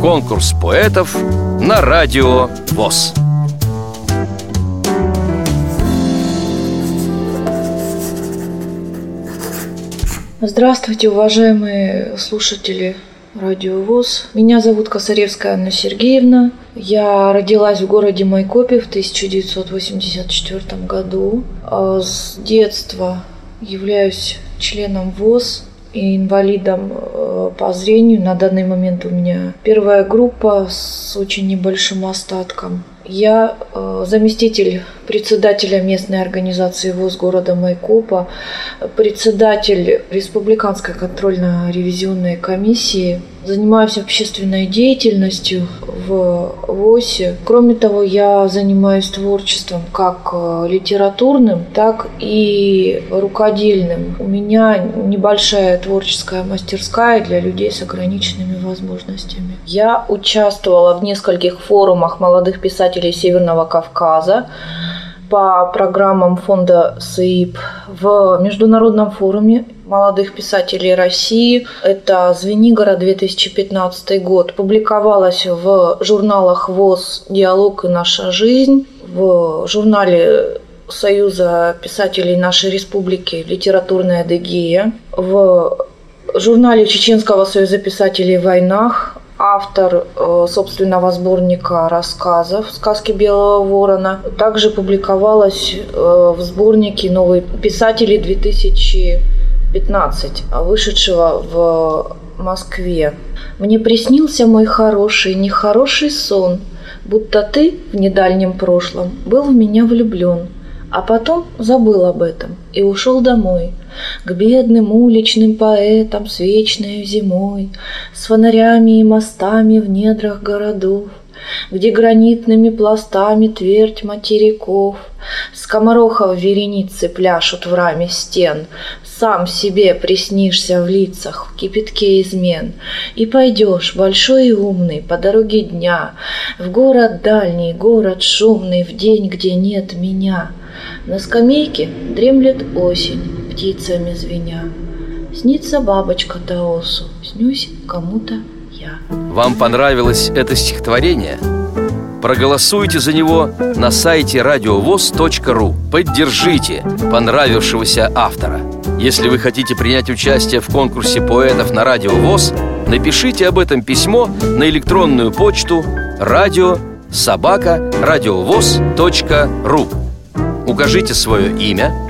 Конкурс поэтов на радио ВОЗ. Здравствуйте, уважаемые слушатели Радио ВОЗ. Меня зовут Косаревская Анна Сергеевна. Я родилась в городе Майкопе в 1984 году. А с детства являюсь членом ВОЗ и инвалидом э, по зрению. На данный момент у меня первая группа с очень небольшим остатком. Я э, заместитель председателя местной организации ВОЗ города Майкопа, председатель Республиканской контрольно-ревизионной комиссии. Занимаюсь общественной деятельностью в ВОСе. Кроме того, я занимаюсь творчеством как э, литературным, так и рукодельным. У меня небольшая творческая мастерская для людей с ограниченными возможностями. Я участвовала в нескольких форумах молодых писателей Северного Кавказа по программам фонда СИИП в Международном форуме молодых писателей России. Это Звенигора 2015 год. Публиковалась в журналах ВОЗ «Диалог и наша жизнь», в журнале Союза писателей нашей республики «Литературная Адыгея», в журнале Чеченского союза писателей войнах автор э, собственного сборника рассказов «Сказки Белого Ворона». Также публиковалась э, в сборнике «Новые писатели 2015», вышедшего в Москве. «Мне приснился мой хороший, нехороший сон, будто ты в недальнем прошлом был в меня влюблен, а потом забыл об этом и ушел домой, к бедным уличным поэтам с вечной зимой, с фонарями и мостами в недрах городов, где гранитными пластами твердь материков, скоморохов вереницы пляшут в раме стен, сам себе приснишься в лицах в кипятке измен, и пойдешь, большой и умный, по дороге дня, в город дальний, город шумный, в день, где нет меня. На скамейке дремлет осень, птицами звеня. Снится бабочка Таосу, снюсь кому-то я. Вам понравилось это стихотворение? Проголосуйте за него на сайте радиовоз.ру. Поддержите понравившегося автора. Если вы хотите принять участие в конкурсе поэтов на Радио ВОЗ, напишите об этом письмо на электронную почту радио собака радиовоз.ру. Укажите свое имя,